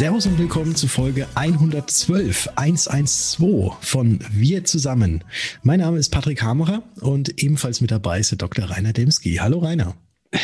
Servus und willkommen zu Folge 112, 112 von Wir zusammen. Mein Name ist Patrick Hamerer und ebenfalls mit dabei ist der Dr. Rainer Demski. Hallo Rainer.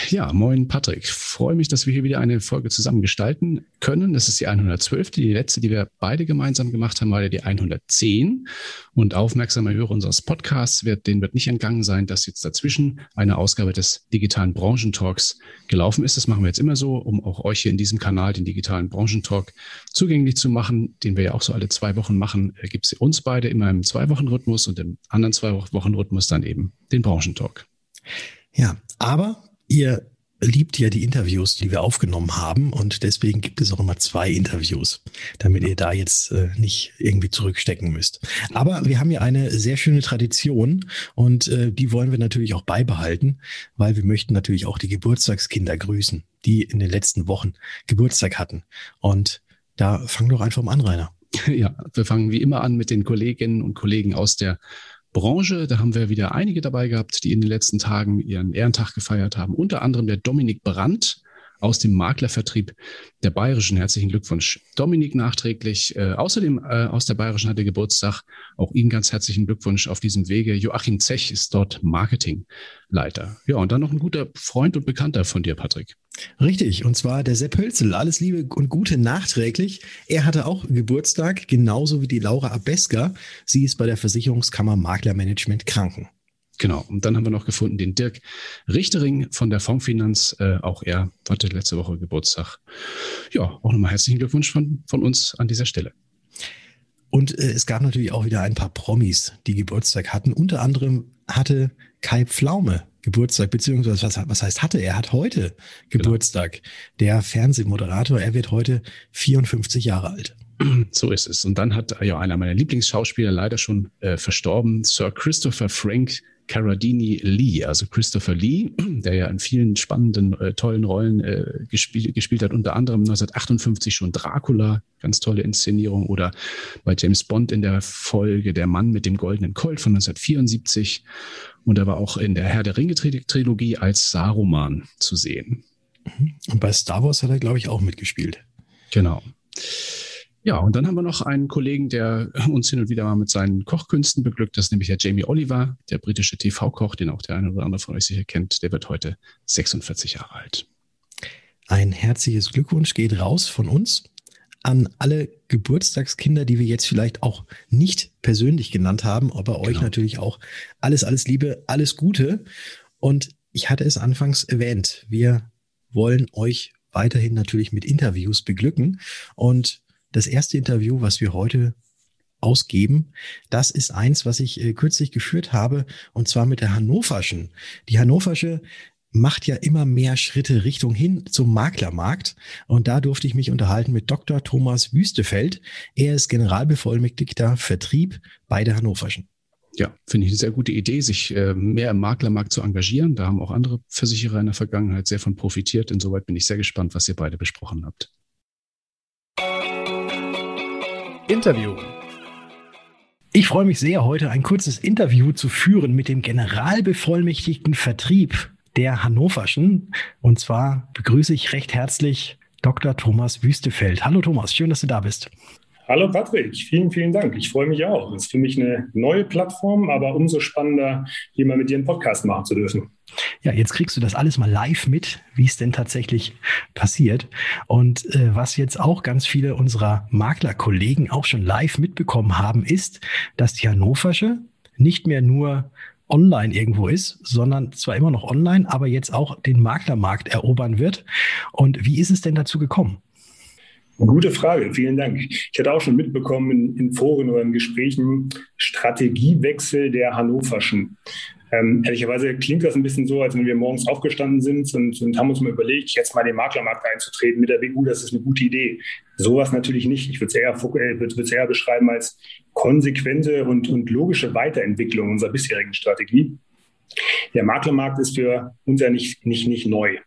Ja, moin Patrick. Freue mich, dass wir hier wieder eine Folge zusammen gestalten können. Das ist die 112. Die letzte, die wir beide gemeinsam gemacht haben, war ja die 110. Und aufmerksame Hörer unseres Podcasts wird, denen wird nicht entgangen sein, dass jetzt dazwischen eine Ausgabe des digitalen Branchentalks gelaufen ist. Das machen wir jetzt immer so, um auch euch hier in diesem Kanal den digitalen Branchentalk zugänglich zu machen, den wir ja auch so alle zwei Wochen machen. Äh, Gibt es uns beide immer im Zwei-Wochen-Rhythmus und im anderen Zwei-Wochen-Rhythmus dann eben den Branchentalk. Ja, aber Ihr liebt ja die Interviews, die wir aufgenommen haben und deswegen gibt es auch immer zwei Interviews, damit ihr da jetzt äh, nicht irgendwie zurückstecken müsst. Aber wir haben ja eine sehr schöne Tradition und äh, die wollen wir natürlich auch beibehalten, weil wir möchten natürlich auch die Geburtstagskinder grüßen, die in den letzten Wochen Geburtstag hatten. Und da fang doch einfach mal an, Rainer. Ja, wir fangen wie immer an mit den Kolleginnen und Kollegen aus der Branche. Da haben wir wieder einige dabei gehabt, die in den letzten Tagen ihren Ehrentag gefeiert haben. Unter anderem der Dominik Brandt aus dem Maklervertrieb der Bayerischen. Herzlichen Glückwunsch, Dominik, nachträglich. Äh, außerdem äh, aus der Bayerischen hatte Geburtstag. Auch Ihnen ganz herzlichen Glückwunsch auf diesem Wege. Joachim Zech ist dort Marketingleiter. Ja, und dann noch ein guter Freund und Bekannter von dir, Patrick. Richtig, und zwar der Sepp Hölzel. Alles Liebe und Gute nachträglich. Er hatte auch Geburtstag, genauso wie die Laura Abeska. Sie ist bei der Versicherungskammer Maklermanagement Kranken. Genau, und dann haben wir noch gefunden den Dirk Richtering von der Fondsfinanz. Äh, auch er hatte letzte Woche Geburtstag. Ja, auch nochmal herzlichen Glückwunsch von, von uns an dieser Stelle. Und äh, es gab natürlich auch wieder ein paar Promis, die Geburtstag hatten. Unter anderem hatte Kai Pflaume Geburtstag, beziehungsweise was, was heißt hatte? Er hat heute Geburtstag. Genau. Der Fernsehmoderator, er wird heute 54 Jahre alt. So ist es. Und dann hat ja einer meiner Lieblingsschauspieler leider schon äh, verstorben, Sir Christopher Frank Carradini Lee, also Christopher Lee, der ja in vielen spannenden, äh, tollen Rollen äh, gespielt, gespielt hat, unter anderem 1958 schon Dracula, ganz tolle Inszenierung, oder bei James Bond in der Folge Der Mann mit dem goldenen Colt von 1974. Und er war auch in der Herr der Ringe-Trilogie als Saruman zu sehen. Mhm. Und bei Star Wars hat er, glaube ich, auch mitgespielt. Genau. Ja, und dann haben wir noch einen Kollegen, der uns hin und wieder mal mit seinen Kochkünsten beglückt. Das ist nämlich der Jamie Oliver, der britische TV-Koch, den auch der eine oder andere von euch sicher kennt. Der wird heute 46 Jahre alt. Ein herzliches Glückwunsch geht raus von uns an alle Geburtstagskinder, die wir jetzt vielleicht auch nicht persönlich genannt haben, aber genau. euch natürlich auch alles, alles Liebe, alles Gute. Und ich hatte es anfangs erwähnt, wir wollen euch weiterhin natürlich mit Interviews beglücken. Und das erste Interview, was wir heute ausgeben. Das ist eins, was ich äh, kürzlich geführt habe, und zwar mit der Hannoverschen. Die Hannoversche macht ja immer mehr Schritte Richtung hin zum Maklermarkt. Und da durfte ich mich unterhalten mit Dr. Thomas Wüstefeld. Er ist Generalbevollmächtigter Vertrieb bei der Hannoverschen. Ja, finde ich eine sehr gute Idee, sich äh, mehr im Maklermarkt zu engagieren. Da haben auch andere Versicherer in der Vergangenheit sehr von profitiert. Insoweit bin ich sehr gespannt, was ihr beide besprochen habt. Interview. Ich freue mich sehr, heute ein kurzes Interview zu führen mit dem Generalbevollmächtigten Vertrieb der Hannoverschen. Und zwar begrüße ich recht herzlich Dr. Thomas Wüstefeld. Hallo Thomas, schön, dass du da bist. Hallo Patrick, vielen, vielen Dank. Ich freue mich auch. Es ist für mich eine neue Plattform, aber umso spannender, hier mal mit dir einen Podcast machen zu dürfen. Ja, jetzt kriegst du das alles mal live mit, wie es denn tatsächlich passiert. Und äh, was jetzt auch ganz viele unserer Maklerkollegen auch schon live mitbekommen haben, ist, dass die Hannoversche nicht mehr nur online irgendwo ist, sondern zwar immer noch online, aber jetzt auch den Maklermarkt erobern wird. Und wie ist es denn dazu gekommen? Gute Frage, vielen Dank. Ich hatte auch schon mitbekommen in, in Foren oder in Gesprächen Strategiewechsel der Hannoverschen. Ähm, ehrlicherweise klingt das ein bisschen so, als wenn wir morgens aufgestanden sind und, und, haben uns mal überlegt, jetzt mal den Maklermarkt einzutreten mit der BU, das ist eine gute Idee. Sowas natürlich nicht. Ich würde es eher, äh, eher beschreiben als konsequente und, und logische Weiterentwicklung unserer bisherigen Strategie. Der Maklermarkt ist für uns ja nicht, nicht, nicht neu.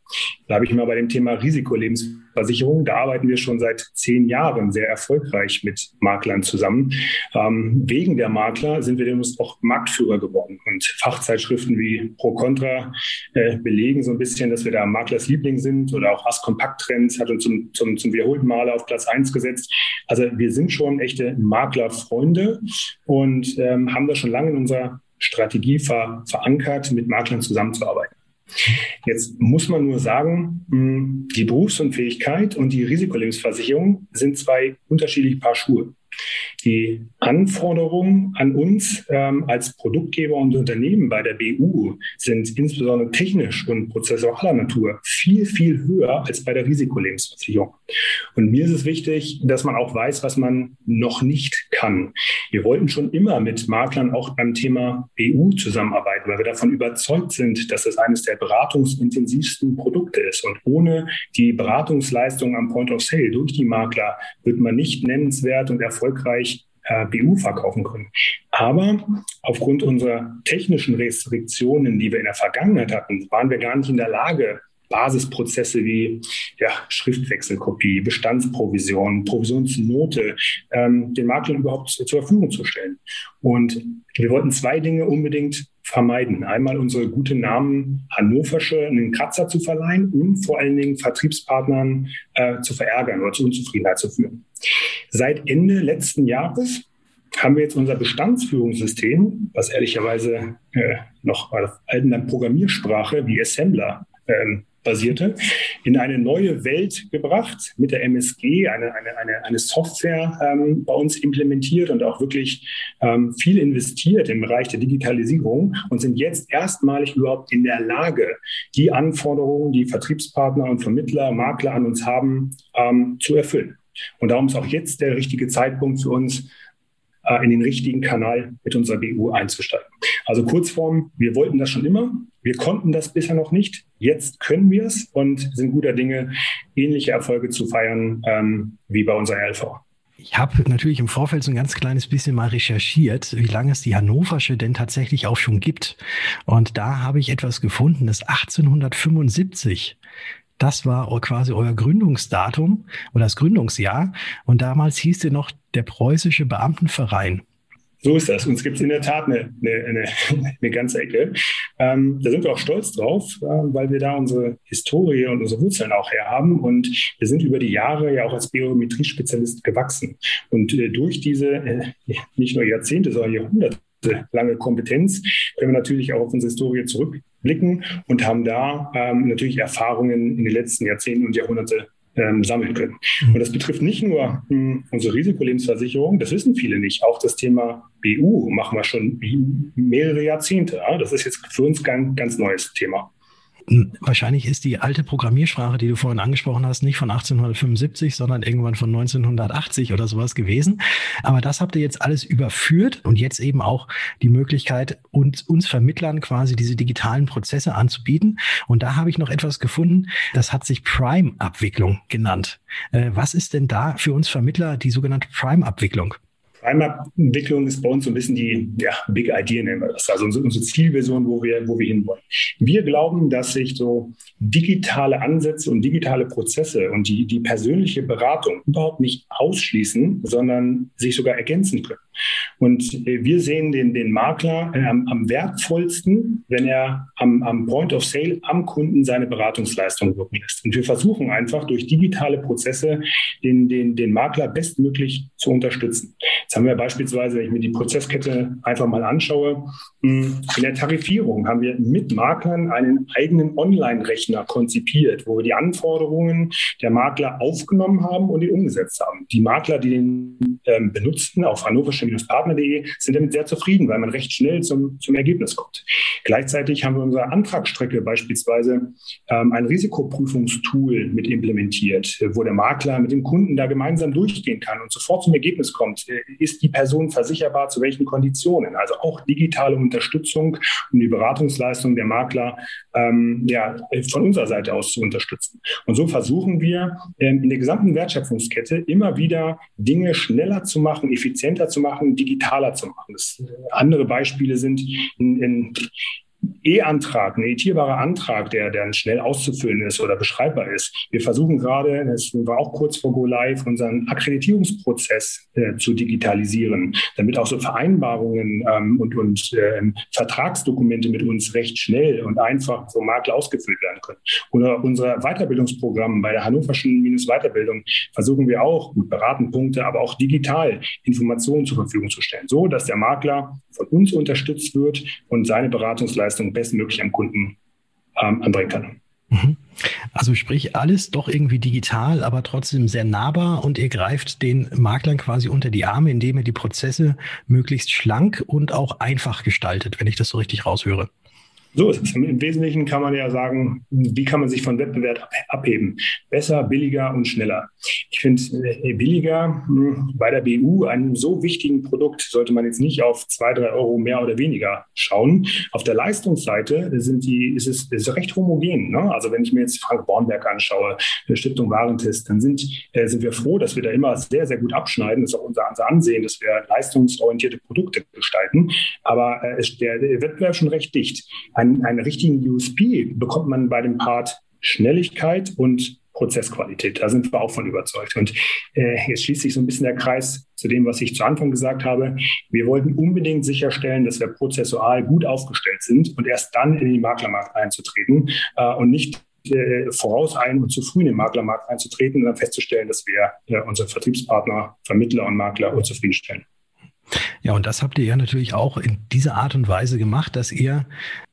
Da habe ich mal bei dem Thema Risikolebensversicherung, da arbeiten wir schon seit zehn Jahren sehr erfolgreich mit Maklern zusammen. Ähm, wegen der Makler sind wir denn auch Marktführer geworden. Und Fachzeitschriften wie Pro Contra äh, belegen so ein bisschen, dass wir da Maklers Liebling sind oder auch As Kompakt Trends hat uns zum, zum, zum wiederholten Male auf Platz eins gesetzt. Also wir sind schon echte Maklerfreunde und ähm, haben das schon lange in unserer Strategie ver verankert, mit Maklern zusammenzuarbeiten. Jetzt muss man nur sagen, hm, die Berufsunfähigkeit und die Risikolebensversicherung sind zwei unterschiedliche Paar Schuhe. Die Anforderungen an uns ähm, als Produktgeber und Unternehmen bei der BU sind insbesondere technisch und prozessualer Natur viel, viel höher als bei der Risikolebensversicherung. Und mir ist es wichtig, dass man auch weiß, was man noch nicht kann. Wir wollten schon immer mit Maklern auch beim Thema BU zusammenarbeiten, weil wir davon überzeugt sind, dass es eines der beratungsintensivsten Produkte ist. Und ohne die Beratungsleistung am Point of Sale durch die Makler wird man nicht nennenswert und erfolgreich äh, BU verkaufen können. Aber aufgrund unserer technischen Restriktionen, die wir in der Vergangenheit hatten, waren wir gar nicht in der Lage, Basisprozesse wie ja, Schriftwechselkopie, Bestandsprovision, Provisionsnote ähm, den Maklern überhaupt zur Verfügung zu stellen. Und wir wollten zwei Dinge unbedingt vermeiden. Einmal unsere gute Namen Hannoversche einen Kratzer zu verleihen und vor allen Dingen Vertriebspartnern äh, zu verärgern oder zu Unzufriedenheit zu führen. Seit Ende letzten Jahres haben wir jetzt unser Bestandsführungssystem, was ehrlicherweise äh, noch auf alten Programmiersprache wie Assembler ähm, basierte, in eine neue Welt gebracht, mit der MSG eine, eine, eine, eine Software ähm, bei uns implementiert und auch wirklich ähm, viel investiert im Bereich der Digitalisierung und sind jetzt erstmalig überhaupt in der Lage, die Anforderungen, die Vertriebspartner und Vermittler, Makler an uns haben, ähm, zu erfüllen. Und darum ist auch jetzt der richtige Zeitpunkt für uns, äh, in den richtigen Kanal mit unserer BU einzusteigen. Also Kurzform, wir wollten das schon immer, wir konnten das bisher noch nicht, jetzt können wir es und sind guter Dinge, ähnliche Erfolge zu feiern ähm, wie bei unserer LV. Ich habe natürlich im Vorfeld so ein ganz kleines bisschen mal recherchiert, wie lange es die Hannoversche denn tatsächlich auch schon gibt. Und da habe ich etwas gefunden, das 1875 das war quasi euer Gründungsdatum oder das Gründungsjahr. Und damals hieß ihr noch der Preußische Beamtenverein. So ist das. Uns gibt es in der Tat eine, eine, eine ganze Ecke. Ähm, da sind wir auch stolz drauf, äh, weil wir da unsere Historie und unsere Wurzeln auch her haben. Und wir sind über die Jahre ja auch als Biometrie-Spezialist gewachsen. Und äh, durch diese äh, nicht nur Jahrzehnte, sondern Jahrhunderte lange Kompetenz können wir natürlich auch auf unsere Historie zurückblicken und haben da ähm, natürlich Erfahrungen in den letzten Jahrzehnten und Jahrhunderte ähm, sammeln können. Mhm. Und das betrifft nicht nur mh, hm, unsere Risikolebensversicherung, das wissen viele nicht. Auch das Thema BU machen wir schon mehrere Jahrzehnte. Ja? Das ist jetzt für uns kein ganz neues Thema. Wahrscheinlich ist die alte Programmiersprache, die du vorhin angesprochen hast, nicht von 1875, sondern irgendwann von 1980 oder sowas gewesen. Aber das habt ihr jetzt alles überführt und jetzt eben auch die Möglichkeit, uns, uns Vermittlern quasi diese digitalen Prozesse anzubieten. Und da habe ich noch etwas gefunden, das hat sich Prime-Abwicklung genannt. Äh, was ist denn da für uns Vermittler die sogenannte Prime-Abwicklung? Prime-Entwicklung ist bei uns so ein bisschen die ja, Big Idea, nennen wir das. Also unsere, unsere Zielversion, wo wir, wo wir hinwollen. Wir glauben, dass sich so digitale Ansätze und digitale Prozesse und die, die persönliche Beratung überhaupt nicht ausschließen, sondern sich sogar ergänzen können. Und äh, wir sehen den, den Makler äh, am, am wertvollsten, wenn er am, am Point of Sale am Kunden seine Beratungsleistung wirken lässt. Und wir versuchen einfach durch digitale Prozesse den, den, den Makler bestmöglich zu unterstützen. Jetzt haben wir beispielsweise, wenn ich mir die Prozesskette einfach mal anschaue, in der Tarifierung haben wir mit Maklern einen eigenen Online-Rechner konzipiert, wo wir die Anforderungen der Makler aufgenommen haben und die umgesetzt haben. Die Makler, die den ähm, benutzten auf hannoversche partnerde sind damit sehr zufrieden, weil man recht schnell zum, zum Ergebnis kommt. Gleichzeitig haben wir unsere Antragsstrecke beispielsweise ähm, ein Risikoprüfungstool mit implementiert, wo der Makler mit dem Kunden da gemeinsam durchgehen kann und sofort zum Ergebnis kommt. Äh, ist die Person versicherbar zu welchen Konditionen? Also auch digitale Unterstützung, um die Beratungsleistung der Makler ähm, ja, von unserer Seite aus zu unterstützen. Und so versuchen wir ähm, in der gesamten Wertschöpfungskette immer wieder Dinge schneller zu machen, effizienter zu machen, digitaler zu machen. Das, äh, andere Beispiele sind in, in E-Antrag, ein editierbarer Antrag, der dann schnell auszufüllen ist oder beschreibbar ist. Wir versuchen gerade, das war auch kurz vor Go Live, unseren Akkreditierungsprozess äh, zu digitalisieren, damit auch so Vereinbarungen ähm, und, und äh, Vertragsdokumente mit uns recht schnell und einfach vom Makler ausgefüllt werden können. Oder unser Weiterbildungsprogramm bei der Hannoverschen Minus Weiterbildung versuchen wir auch, gut beraten Punkte, aber auch digital Informationen zur Verfügung zu stellen, so dass der Makler von uns unterstützt wird und seine Beratungsleistung bestmöglich am Kunden ähm, anbringen kann. Mhm. Also sprich alles doch irgendwie digital, aber trotzdem sehr nahbar und ihr greift den Maklern quasi unter die Arme, indem ihr die Prozesse möglichst schlank und auch einfach gestaltet, wenn ich das so richtig raushöre. So ist es. Im Wesentlichen kann man ja sagen, wie kann man sich von Wettbewerb abheben? Besser, billiger und schneller. Ich finde, äh, billiger hm, bei der BU, einem so wichtigen Produkt, sollte man jetzt nicht auf zwei, drei Euro mehr oder weniger schauen. Auf der Leistungsseite sind die, ist es ist recht homogen. Ne? Also wenn ich mir jetzt Frank Bornberg anschaue, der Stiftung Warentest, dann sind, äh, sind wir froh, dass wir da immer sehr, sehr gut abschneiden. Das ist auch unser, Ansehen, dass wir leistungsorientierte Produkte gestalten. Aber äh, der, der Wettbewerb schon recht dicht einen, einen richtigen USP bekommt man bei dem Part Schnelligkeit und Prozessqualität. Da sind wir auch von überzeugt. Und äh, jetzt schließt sich so ein bisschen der Kreis zu dem, was ich zu Anfang gesagt habe. Wir wollten unbedingt sicherstellen, dass wir prozessual gut aufgestellt sind und erst dann in den Maklermarkt einzutreten äh, und nicht äh, vorauseilen und zu früh in den Maklermarkt einzutreten und dann festzustellen, dass wir äh, unsere Vertriebspartner, Vermittler und Makler unzufriedenstellen. Ja, und das habt ihr ja natürlich auch in dieser Art und Weise gemacht, dass ihr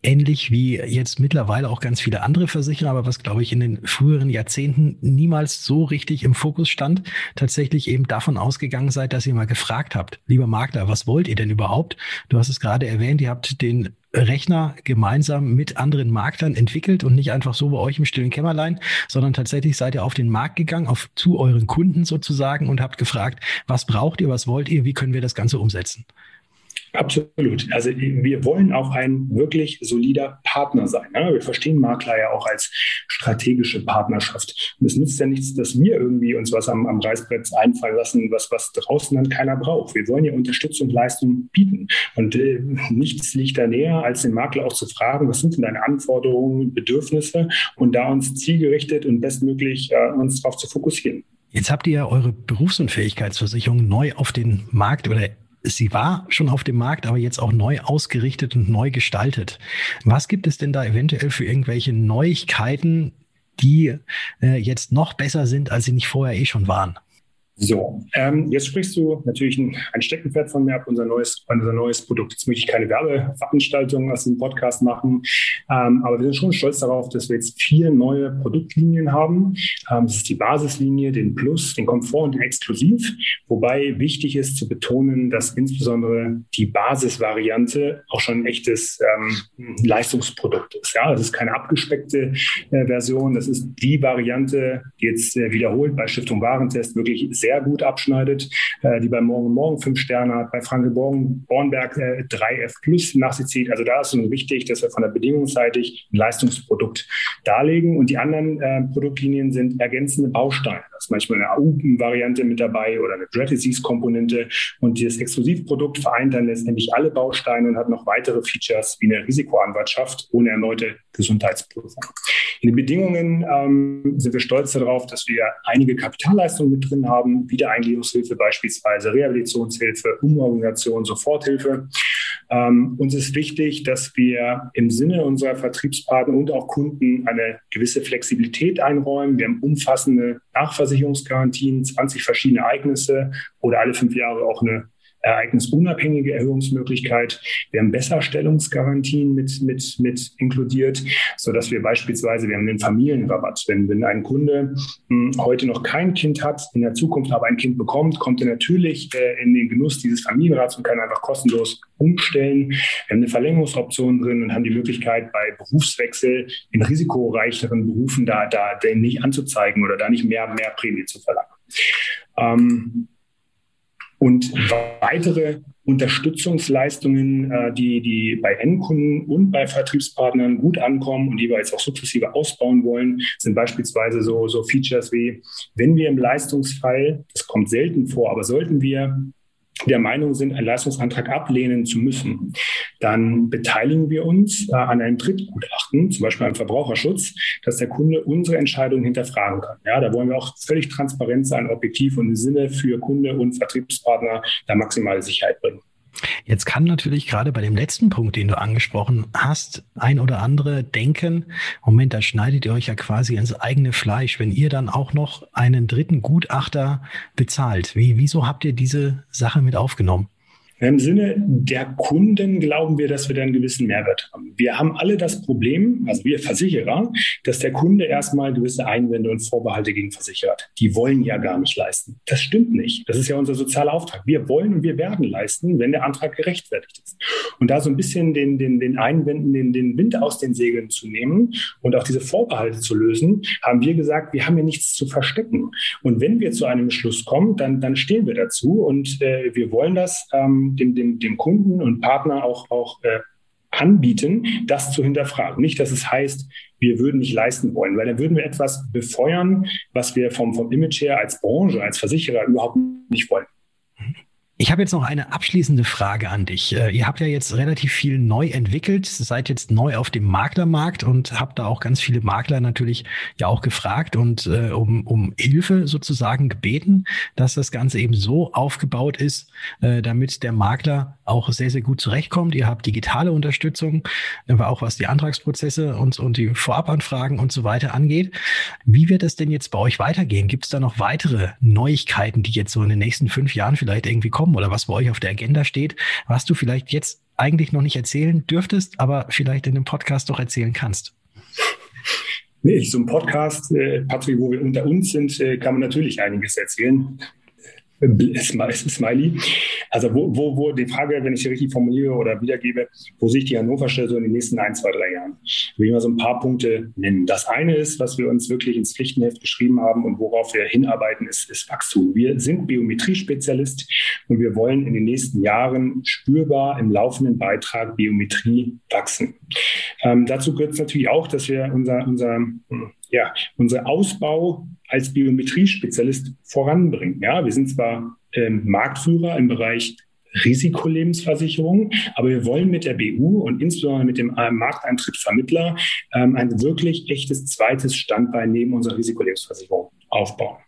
ähnlich wie jetzt mittlerweile auch ganz viele andere Versicherer, aber was glaube ich in den früheren Jahrzehnten niemals so richtig im Fokus stand, tatsächlich eben davon ausgegangen seid, dass ihr mal gefragt habt, lieber Makler, was wollt ihr denn überhaupt? Du hast es gerade erwähnt, ihr habt den Rechner gemeinsam mit anderen Marktern entwickelt und nicht einfach so bei euch im stillen Kämmerlein, sondern tatsächlich seid ihr auf den Markt gegangen, auf, zu euren Kunden sozusagen und habt gefragt, was braucht ihr, was wollt ihr, wie können wir das Ganze umsetzen? Absolut. Also wir wollen auch ein wirklich solider Partner sein. Ne? Wir verstehen Makler ja auch als strategische Partnerschaft. Und es nützt ja nichts, dass wir irgendwie uns was am, am Reißbrett einfallen lassen, was, was draußen dann keiner braucht. Wir wollen ja Unterstützung, Leistung bieten. Und äh, nichts liegt da näher, als den Makler auch zu fragen, was sind denn deine Anforderungen, Bedürfnisse und da uns zielgerichtet und bestmöglich äh, uns darauf zu fokussieren. Jetzt habt ihr ja eure Berufsunfähigkeitsversicherung neu auf den Markt oder sie war schon auf dem Markt, aber jetzt auch neu ausgerichtet und neu gestaltet. Was gibt es denn da eventuell für irgendwelche Neuigkeiten, die äh, jetzt noch besser sind, als sie nicht vorher eh schon waren? So, ähm, jetzt sprichst du natürlich ein, ein Steckenpferd von mir ab, unser neues, unser neues Produkt. Jetzt möchte ich keine Werbeveranstaltung aus dem Podcast machen, ähm, aber wir sind schon stolz darauf, dass wir jetzt vier neue Produktlinien haben. Ähm, das ist die Basislinie, den Plus, den Komfort und den Exklusiv, wobei wichtig ist zu betonen, dass insbesondere die Basisvariante auch schon ein echtes ähm, Leistungsprodukt ist. Ja, das ist keine abgespeckte äh, Version, das ist die Variante, die jetzt äh, wiederholt bei Stiftung Warentest wirklich sehr sehr gut abschneidet, äh, die bei Morgen Morgen fünf Sterne hat, bei Franke Bornberg äh, 3F Plus nach sich zieht. Also da ist es wichtig, dass wir von der bedingungsseitig ein Leistungsprodukt darlegen. Und die anderen äh, Produktlinien sind ergänzende Bausteine. Da ist manchmal eine AU-Variante mit dabei oder eine Dread Disease-Komponente. Und dieses Exklusivprodukt vereint dann letztendlich alle Bausteine und hat noch weitere Features wie eine Risikoanwaltschaft ohne erneute Gesundheitsprüfung. In den Bedingungen ähm, sind wir stolz darauf, dass wir einige Kapitalleistungen mit drin haben, Wiedereingliederungshilfe beispielsweise, Rehabilitationshilfe, Umorganisation, Soforthilfe. Ähm, uns ist wichtig, dass wir im Sinne unserer Vertriebspartner und auch Kunden eine gewisse Flexibilität einräumen. Wir haben umfassende Nachversicherungsgarantien, 20 verschiedene Ereignisse oder alle fünf Jahre auch eine ereignisunabhängige Erhöhungsmöglichkeit. Wir haben Besserstellungsgarantien mit, mit, mit inkludiert, so dass wir beispielsweise, wir haben den Familienrabatt. Wenn, wenn ein Kunde mh, hm, heute noch kein Kind hat, in der Zukunft aber ein Kind bekommt, kommt er natürlich äh, in den Genuss dieses Familienrats und kann einfach kostenlos umstellen. Wir haben eine Verlängerungsoption drin und haben die Möglichkeit, bei Berufswechsel in risikoreicheren Berufen da, da den nicht anzuzeigen oder da nicht mehr, mehr Prämie zu verlangen. Ähm, und weitere Unterstützungsleistungen, äh, die, die bei Endkunden und bei Vertriebspartnern gut ankommen und die wir jetzt auch sukzessive ausbauen wollen, sind beispielsweise so, so Features wie, wenn wir im Leistungsfall, das kommt selten vor, aber sollten wir der Meinung sind, einen Leistungsantrag ablehnen zu müssen, dann beteiligen wir uns äh, an einem Drittgutachten, zum Beispiel am Verbraucherschutz, dass der Kunde unsere Entscheidung hinterfragen kann. Ja, da wollen wir auch völlig transparent sein, objektiv und im Sinne für Kunde und Vertriebspartner da maximale Sicherheit bringen. Jetzt kann natürlich gerade bei dem letzten Punkt, den du angesprochen hast, ein oder andere denken, Moment, da schneidet ihr euch ja quasi ins eigene Fleisch, wenn ihr dann auch noch einen dritten Gutachter bezahlt. Wie, wieso habt ihr diese Sache mit aufgenommen? Im Sinne der Kunden glauben wir, dass wir da einen gewissen Mehrwert haben. Wir haben alle das Problem, also wir Versicherer, dass der Kunde erstmal gewisse Einwände und Vorbehalte gegen Versicherer hat. Die wollen ja gar nicht leisten. Das stimmt nicht. Das ist ja unser sozialer Auftrag. Wir wollen und wir werden leisten, wenn der Antrag gerechtfertigt ist. Und da so ein bisschen den, den, den Einwänden, den, den Wind aus den Segeln zu nehmen und auch diese Vorbehalte zu lösen, haben wir gesagt, wir haben ja nichts zu verstecken. Und wenn wir zu einem Schluss kommen, dann, dann stehen wir dazu und äh, wir wollen das. Ähm, dem, dem, dem Kunden und Partner auch, auch äh, anbieten, das zu hinterfragen. Nicht, dass es heißt, wir würden nicht leisten wollen, weil dann würden wir etwas befeuern, was wir vom, vom Image her als Branche, als Versicherer überhaupt nicht wollen. Ich habe jetzt noch eine abschließende Frage an dich. Äh, ihr habt ja jetzt relativ viel neu entwickelt, seid jetzt neu auf dem Maklermarkt und habt da auch ganz viele Makler natürlich ja auch gefragt und äh, um, um Hilfe sozusagen gebeten, dass das Ganze eben so aufgebaut ist, äh, damit der Makler auch sehr, sehr gut zurechtkommt. Ihr habt digitale Unterstützung, aber äh, auch was die Antragsprozesse und, und die Vorabanfragen und so weiter angeht. Wie wird es denn jetzt bei euch weitergehen? Gibt es da noch weitere Neuigkeiten, die jetzt so in den nächsten fünf Jahren vielleicht irgendwie kommen? Kommen oder was bei euch auf der Agenda steht, was du vielleicht jetzt eigentlich noch nicht erzählen dürftest, aber vielleicht in dem Podcast doch erzählen kannst? Nee, so ein Podcast, äh, Patrick, wo wir unter uns sind, äh, kann man natürlich einiges erzählen. Smiley. Also wo, wo, wo die Frage, wenn ich sie richtig formuliere oder wiedergebe, wo sich die Hannover Stelle so in den nächsten ein, zwei, drei Jahren? Will ich mal so ein paar Punkte nennen. Das eine ist, was wir uns wirklich ins Pflichtenheft geschrieben haben und worauf wir hinarbeiten, ist, ist Wachstum. Wir sind Biometrie-Spezialist und wir wollen in den nächsten Jahren spürbar im laufenden Beitrag Biometrie wachsen. Ähm, dazu gehört es natürlich auch, dass wir unser, unser ja, unser Ausbau als Biometrie-Spezialist voranbringen. Ja, wir sind zwar ähm, Marktführer im Bereich Risikolebensversicherung, aber wir wollen mit der BU und insbesondere mit dem Markteintritt Vermittler ähm, ein wirklich echtes zweites Standbein neben unserer Risikolebensversicherung aufbauen.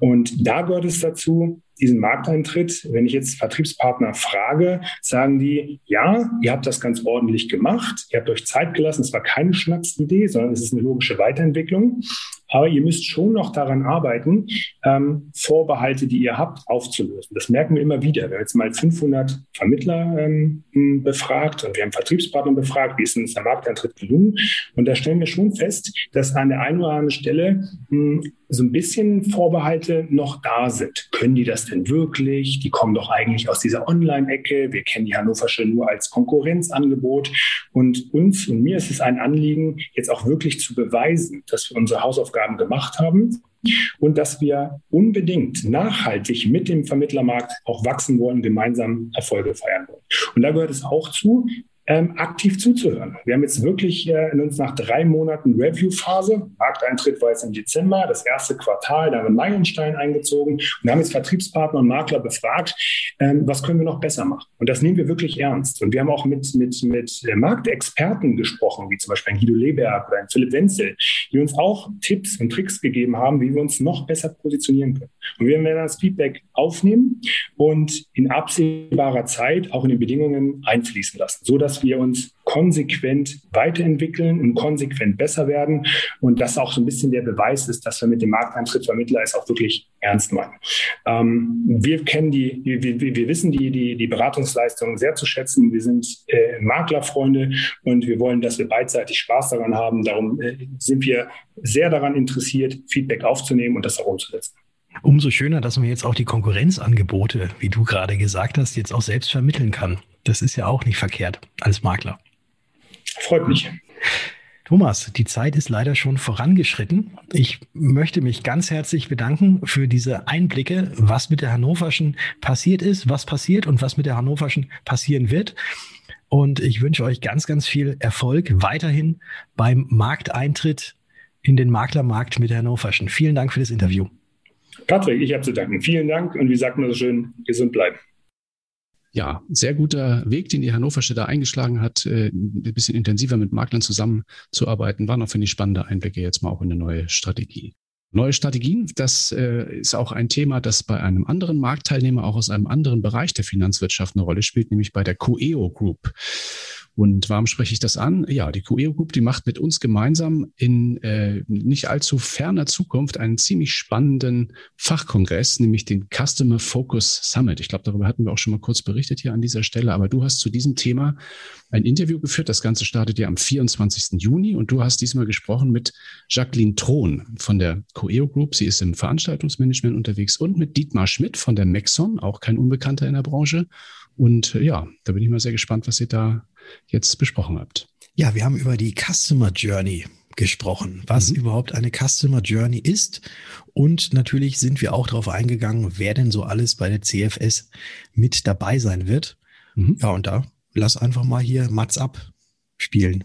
Und da gehört es dazu, diesen Markteintritt, wenn ich jetzt Vertriebspartner frage, sagen die, ja, ihr habt das ganz ordentlich gemacht, ihr habt euch Zeit gelassen, es war keine Schnapsidee, sondern es ist eine logische Weiterentwicklung. Aber ihr müsst schon noch daran arbeiten, ähm, Vorbehalte, die ihr habt, aufzulösen. Das merken wir immer wieder. Wir haben jetzt mal 500 Vermittler ähm, befragt und wir haben Vertriebspartner befragt, wie ist uns der Markteintritt gelungen. Und da stellen wir schon fest, dass an der einen oder anderen Stelle mh, so ein bisschen Vorbehalte noch da sind. Können die das denn wirklich? Die kommen doch eigentlich aus dieser Online-Ecke. Wir kennen die Hannoversche nur als Konkurrenzangebot. Und uns und mir ist es ein Anliegen, jetzt auch wirklich zu beweisen, dass wir unsere Hausaufgaben gemacht haben und dass wir unbedingt nachhaltig mit dem Vermittlermarkt auch wachsen wollen, gemeinsam Erfolge feiern wollen. Und da gehört es auch zu, ähm, aktiv zuzuhören. Wir haben jetzt wirklich äh, in uns nach drei Monaten Review-Phase, Markteintritt war jetzt im Dezember, das erste Quartal, da haben wir Meilenstein eingezogen und haben jetzt Vertriebspartner und Makler befragt, ähm, was können wir noch besser machen. Und das nehmen wir wirklich ernst. Und wir haben auch mit, mit, mit äh, Marktexperten gesprochen, wie zum Beispiel ein Guido Leberg oder ein Philipp Wenzel, die uns auch Tipps und Tricks gegeben haben, wie wir uns noch besser positionieren können. Und wir werden das Feedback aufnehmen und in absehbarer Zeit auch in den Bedingungen einfließen lassen, so dass wir uns konsequent weiterentwickeln und konsequent besser werden und das auch so ein bisschen der Beweis ist, dass wir mit dem Markteintritt Vermittler es auch wirklich ernst meinen. Ähm, wir kennen die, wir, wir wissen die, die, die Beratungsleistungen sehr zu schätzen. Wir sind äh, Maklerfreunde und wir wollen, dass wir beidseitig Spaß daran haben. Darum äh, sind wir sehr daran interessiert, Feedback aufzunehmen und das auch umzusetzen. Umso schöner, dass man jetzt auch die Konkurrenzangebote, wie du gerade gesagt hast, jetzt auch selbst vermitteln kann. Das ist ja auch nicht verkehrt als Makler. Freut mich. Thomas, die Zeit ist leider schon vorangeschritten. Ich möchte mich ganz herzlich bedanken für diese Einblicke, was mit der Hannoverschen passiert ist, was passiert und was mit der Hannoverschen passieren wird. Und ich wünsche euch ganz, ganz viel Erfolg weiterhin beim Markteintritt in den Maklermarkt mit der Hannoverschen. Vielen Dank für das Interview. Patrick, ich habe zu danken. Vielen Dank und wie sagt man so schön, gesund bleiben. Ja, sehr guter Weg, den die Hannoversche da eingeschlagen hat, äh, ein bisschen intensiver mit Maklern zusammenzuarbeiten. Waren auch, finde ich, spannende Einblicke jetzt mal auch in eine neue Strategie. Neue Strategien, das äh, ist auch ein Thema, das bei einem anderen Marktteilnehmer auch aus einem anderen Bereich der Finanzwirtschaft eine Rolle spielt, nämlich bei der Coeo Group. Und warum spreche ich das an? Ja, die Coeo Group, die macht mit uns gemeinsam in äh, nicht allzu ferner Zukunft einen ziemlich spannenden Fachkongress, nämlich den Customer Focus Summit. Ich glaube, darüber hatten wir auch schon mal kurz berichtet hier an dieser Stelle, aber du hast zu diesem Thema ein Interview geführt. Das Ganze startet ja am 24. Juni und du hast diesmal gesprochen mit Jacqueline Thron von der Coeo Group. Sie ist im Veranstaltungsmanagement unterwegs und mit Dietmar Schmidt von der Maxon, auch kein Unbekannter in der Branche. Und ja, da bin ich mal sehr gespannt, was ihr da jetzt besprochen habt. Ja, wir haben über die Customer Journey gesprochen, was mhm. überhaupt eine Customer Journey ist. Und natürlich sind wir auch darauf eingegangen, wer denn so alles bei der CFS mit dabei sein wird. Mhm. Ja, und da lass einfach mal hier Mats ab spielen.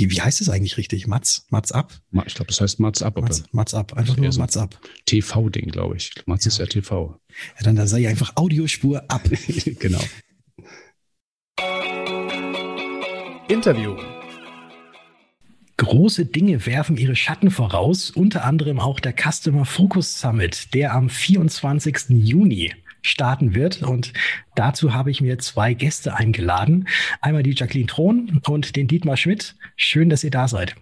Wie, wie heißt es eigentlich richtig? Mats? Mats ab? Ich glaube, das heißt Mats ab. Mats, Mats ab. Einfach nur so Mats ab. TV-Ding, glaube ich. Mats ja. ist ja TV. Ja, dann, dann sei einfach Audiospur ab. genau. Interview. Große Dinge werfen ihre Schatten voraus, unter anderem auch der Customer Focus Summit, der am 24. Juni starten wird. Und dazu habe ich mir zwei Gäste eingeladen. Einmal die Jacqueline Thron und den Dietmar Schmidt. Schön, dass ihr da seid.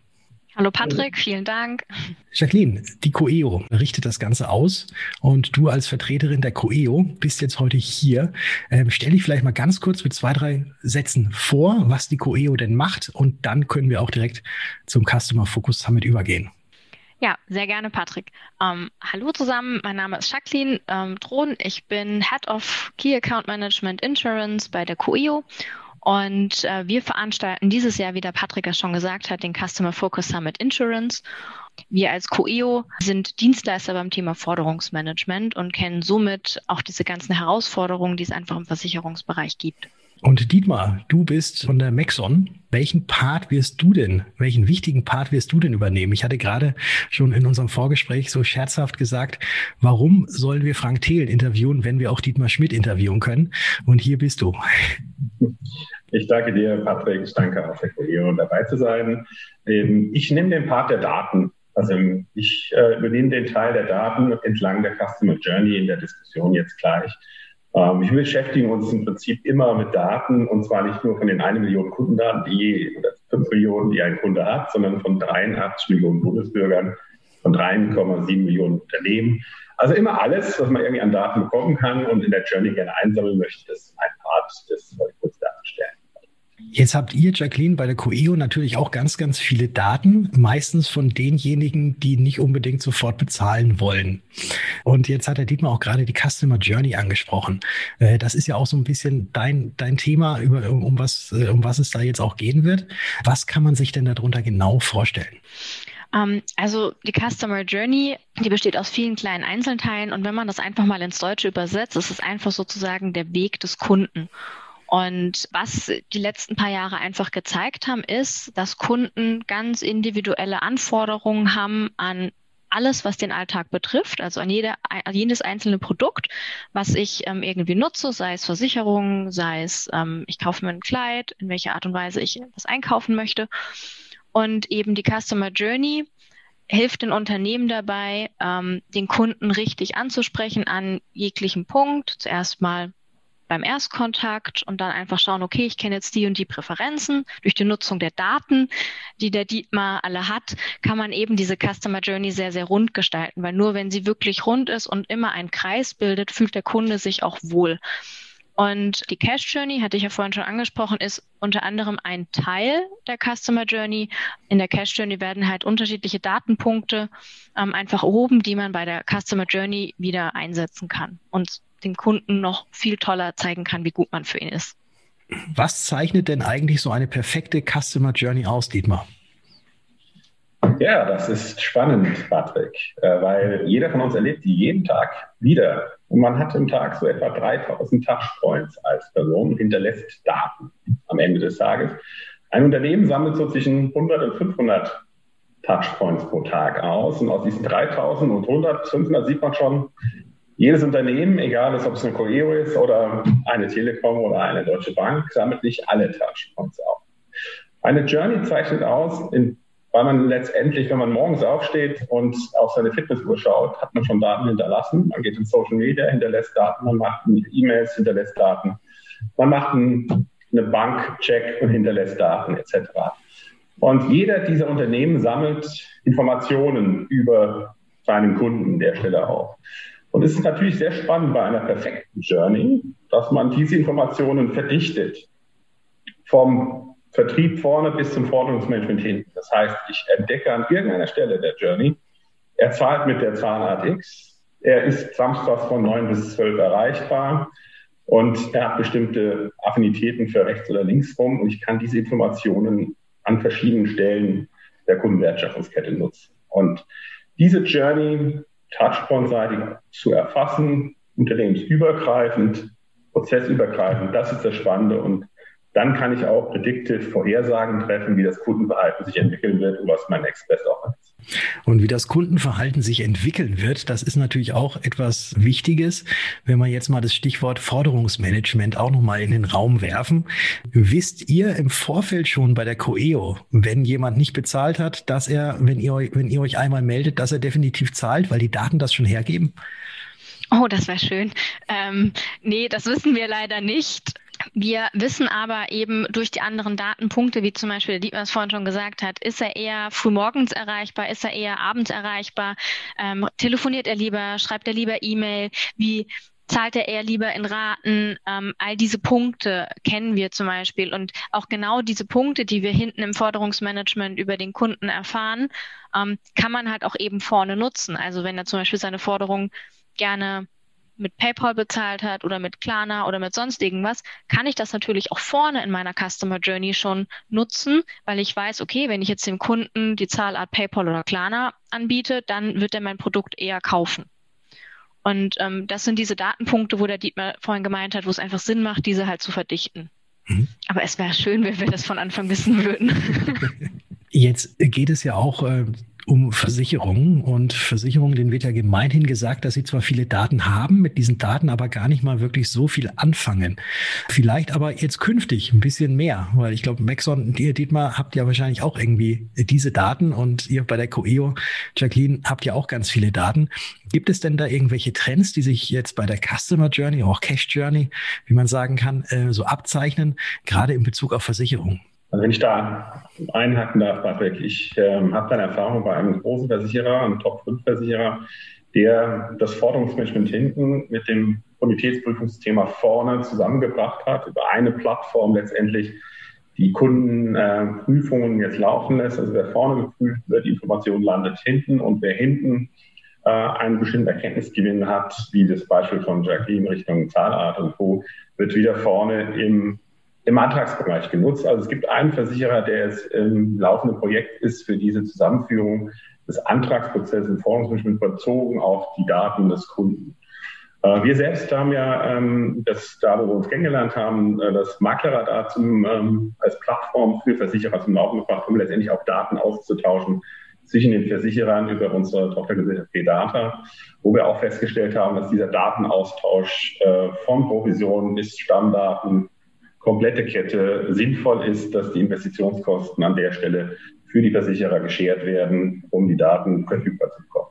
Hallo Patrick, vielen Dank. Jacqueline, die Coeo richtet das Ganze aus und du als Vertreterin der Coeo bist jetzt heute hier. Ähm, stell dich vielleicht mal ganz kurz mit zwei, drei Sätzen vor, was die Coeo denn macht und dann können wir auch direkt zum Customer Focus Summit übergehen. Ja, sehr gerne, Patrick. Ähm, hallo zusammen, mein Name ist Jacqueline ähm, Drohn. Ich bin Head of Key Account Management Insurance bei der Coeo und äh, wir veranstalten dieses Jahr, wie der Patrick ja schon gesagt hat, den Customer Focus Summit Insurance. Wir als Coeo sind Dienstleister beim Thema Forderungsmanagement und kennen somit auch diese ganzen Herausforderungen, die es einfach im Versicherungsbereich gibt. Und Dietmar, du bist von der Maxon. Welchen Part wirst du denn, welchen wichtigen Part wirst du denn übernehmen? Ich hatte gerade schon in unserem Vorgespräch so scherzhaft gesagt, warum sollen wir Frank Thelen interviewen, wenn wir auch Dietmar Schmidt interviewen können? Und hier bist du. Ich danke dir, Patrick. Ich danke auch der Kollegin, dabei zu sein. Ähm, ich nehme den Part der Daten. Also ich äh, übernehme den Teil der Daten entlang der Customer Journey in der Diskussion jetzt gleich. Ähm, wir beschäftigen uns im Prinzip immer mit Daten und zwar nicht nur von den eine Million Kundendaten, die oder fünf Millionen, die ein Kunde hat, sondern von 83 Millionen Bundesbürgern, von 3,7 Millionen Unternehmen. Also immer alles, was man irgendwie an Daten bekommen kann und in der Journey gerne einsammeln möchte, ist ein Part des kurz darstellen. Jetzt habt ihr, Jacqueline, bei der Coeo natürlich auch ganz, ganz viele Daten, meistens von denjenigen, die nicht unbedingt sofort bezahlen wollen. Und jetzt hat der Dietmar auch gerade die Customer Journey angesprochen. Äh, das ist ja auch so ein bisschen dein, dein Thema, über, um, was, äh, um was es da jetzt auch gehen wird. Was kann man sich denn darunter genau vorstellen? Ähm, also die Customer Journey, die besteht aus vielen kleinen Einzelteilen und wenn man das einfach mal ins Deutsche übersetzt, ist es einfach sozusagen der Weg des Kunden. Und was die letzten paar Jahre einfach gezeigt haben, ist, dass Kunden ganz individuelle Anforderungen haben an alles, was den Alltag betrifft, also an jede, an jedes einzelne Produkt, was ich ähm, irgendwie nutze, sei es Versicherung, sei es, ähm, ich kaufe mir ein Kleid, in welcher Art und Weise ich das einkaufen möchte. Und eben die Customer Journey hilft den Unternehmen dabei, ähm, den Kunden richtig anzusprechen an jeglichem Punkt. Zuerst mal beim Erstkontakt und dann einfach schauen, okay, ich kenne jetzt die und die Präferenzen. Durch die Nutzung der Daten, die der Dietmar alle hat, kann man eben diese Customer Journey sehr, sehr rund gestalten, weil nur wenn sie wirklich rund ist und immer einen Kreis bildet, fühlt der Kunde sich auch wohl. Und die Cash Journey, hatte ich ja vorhin schon angesprochen, ist unter anderem ein Teil der Customer Journey. In der Cash Journey werden halt unterschiedliche Datenpunkte ähm, einfach erhoben, die man bei der Customer Journey wieder einsetzen kann und dem Kunden noch viel toller zeigen kann, wie gut man für ihn ist. Was zeichnet denn eigentlich so eine perfekte Customer Journey aus, Dietmar? Ja, das ist spannend, Patrick, äh, weil jeder von uns erlebt die jeden Tag wieder. Und man hat im Tag so etwa 3000 Touchpoints als Person und hinterlässt Daten am Ende des Tages. Ein Unternehmen sammelt so zwischen 100 und 500 Touchpoints pro Tag aus. Und aus diesen 3000 und 100, 500 sieht man schon, Jedes Unternehmen, egal ob es eine Coeo ist oder eine Telekom oder eine Deutsche Bank, sammelt nicht alle Touchpoints auf. Eine Journey zeichnet aus, in, weil man letztendlich, wenn man morgens aufsteht und auf seine Fitnessuhr schaut, hat man schon Daten hinterlassen. Man geht in Social Media, hinterlässt Daten, man macht E-Mails, hinterlässt Daten. Man macht einen, eine Bank-Check und hinterlässt Daten etc. Und jeder dieser Unternehmen sammelt Informationen über seinen Kunden der Stelle auf. Und es ist natürlich sehr spannend bei einer perfekten Journey, dass man diese Informationen verdichtet. Vom Vertrieb vorne bis zum Forderungsmanagement hinten. Das heißt, ich entdecke an irgendeiner Stelle der Journey, er zahlt mit der Zahlart X, er ist samstags von 9 bis 12 erreichbar und er hat bestimmte Affinitäten für rechts oder links rum und ich kann diese Informationen an verschiedenen Stellen der Kundenwertschöpfungskette nutzen. Und diese Journey touchpoint-seitig zu erfassen, unternehmensübergreifend, prozessübergreifend, das ist das Spannende. Und dann kann ich auch predictive Vorhersagen treffen, wie das Kundenverhalten sich entwickeln wird und was mein Next Best Offer ist. Und wie das Kundenverhalten sich entwickeln wird, das ist natürlich auch etwas Wichtiges. Wenn wir jetzt mal das Stichwort Forderungsmanagement auch nochmal in den Raum werfen. Wisst ihr im Vorfeld schon bei der Coeo, wenn jemand nicht bezahlt hat, dass er, wenn ihr, wenn ihr euch einmal meldet, dass er definitiv zahlt, weil die Daten das schon hergeben? Oh, das wäre schön. Ähm, nee, das wissen wir leider nicht. Wir wissen aber eben durch die anderen Datenpunkte, wie zum Beispiel Dietmar es vorhin schon gesagt hat, ist er eher frühmorgens erreichbar, ist er eher abends erreichbar, ähm, telefoniert er lieber, schreibt er lieber E-Mail, wie zahlt er eher lieber in Raten. Ähm, all diese Punkte kennen wir zum Beispiel und auch genau diese Punkte, die wir hinten im Forderungsmanagement über den Kunden erfahren, ähm, kann man halt auch eben vorne nutzen. Also wenn er zum Beispiel seine Forderung gerne mit PayPal bezahlt hat oder mit Klarna oder mit sonst irgendwas, kann ich das natürlich auch vorne in meiner Customer Journey schon nutzen, weil ich weiß, okay, wenn ich jetzt dem Kunden die Zahlart PayPal oder Klarna anbiete, dann wird er mein Produkt eher kaufen. Und ähm, das sind diese Datenpunkte, wo der Dietmar vorhin gemeint hat, wo es einfach Sinn macht, diese halt zu verdichten. Mhm. Aber es wäre schön, wenn wir das von Anfang wissen würden. Jetzt geht es ja auch äh, um Versicherungen. Und Versicherungen, denen wird ja gemeinhin gesagt, dass sie zwar viele Daten haben, mit diesen Daten aber gar nicht mal wirklich so viel anfangen. Vielleicht aber jetzt künftig ein bisschen mehr, weil ich glaube, Maxon, ihr Dietmar, habt ja wahrscheinlich auch irgendwie diese Daten und ihr bei der Coeo, Jacqueline, habt ja auch ganz viele Daten. Gibt es denn da irgendwelche Trends, die sich jetzt bei der Customer Journey, auch Cash Journey, wie man sagen kann, äh, so abzeichnen, gerade in Bezug auf Versicherungen? Also wenn ich da einhaken darf, Patrick, ich ähm, habe eine Erfahrung bei einem großen Versicherer, einem Top-5-Versicherer, der das Forderungsmanagement hinten mit dem Bonitätsprüfungsthema vorne zusammengebracht hat, über eine Plattform letztendlich die Kundenprüfungen äh, jetzt laufen lässt. Also wer vorne geprüft wird, die Information landet hinten und wer hinten äh, einen bestimmten Erkenntnisgewinn hat, wie das Beispiel von Jacqueline Richtung Zahlart und Co., wird wieder vorne im im Antragsbereich genutzt. Also es gibt einen Versicherer, der jetzt im laufenden Projekt ist für diese Zusammenführung des Antragsprozesses im Forderungsmanagement bezogen auf die Daten des Kunden. Äh, wir selbst haben ja ähm, das, da wo wir uns kennengelernt haben, äh, das Maklerradar zum, ähm, als Plattform für Versicherer zum Laufen gebracht, um letztendlich auch Daten auszutauschen zwischen den Versicherern über unsere Tochtergesellschaft Data, wo wir auch festgestellt haben, dass dieser Datenaustausch äh, von Provisionen bis Stammdaten komplette Kette sinnvoll ist, dass die Investitionskosten an der Stelle für die Versicherer geschert werden, um die Daten verfügbar zu bekommen.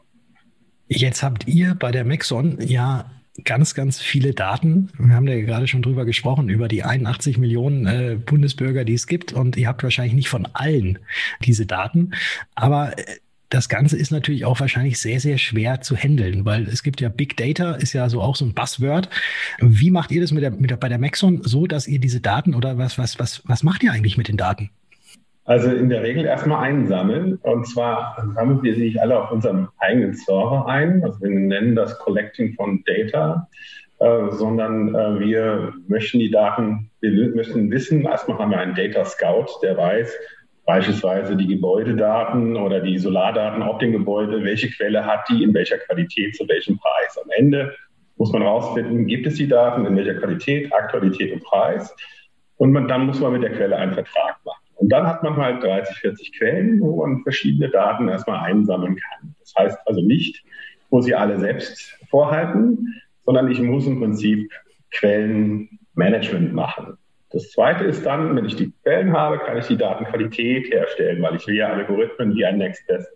Jetzt habt ihr bei der Maxon ja ganz, ganz viele Daten. Wir haben ja gerade schon drüber gesprochen, über die 81 Millionen äh, Bundesbürger, die es gibt. Und ihr habt wahrscheinlich nicht von allen diese Daten. Aber äh, das Ganze ist natürlich auch wahrscheinlich sehr, sehr schwer zu handeln, weil es gibt ja Big Data, ist ja so auch so ein Buzzword. Wie macht ihr das mit der, mit der, bei der Maxon so, dass ihr diese Daten oder was, was, was, was macht ihr eigentlich mit den Daten? Also in der Regel erstmal einsammeln. Und zwar sammeln wir sie nicht alle auf unserem eigenen Server ein. Also wir nennen das Collecting von Data. Äh, sondern äh, wir möchten die Daten, wir möchten wissen, erstmal haben wir einen Data Scout, der weiß, beispielsweise die Gebäudedaten oder die Solardaten auf dem Gebäude, welche Quelle hat die, in welcher Qualität, zu welchem Preis. Am Ende muss man herausfinden, gibt es die Daten, in welcher Qualität, Aktualität und Preis. Und man, dann muss man mit der Quelle einen Vertrag machen. Und dann hat man halt 30, 40 Quellen, wo man verschiedene Daten erstmal einsammeln kann. Das heißt also nicht, wo sie alle selbst vorhalten, sondern ich muss im Prinzip Quellenmanagement machen. Das zweite ist dann, wenn ich die Quellen habe, kann ich die Datenqualität herstellen, weil ich will ja Algorithmen, die ein Next Best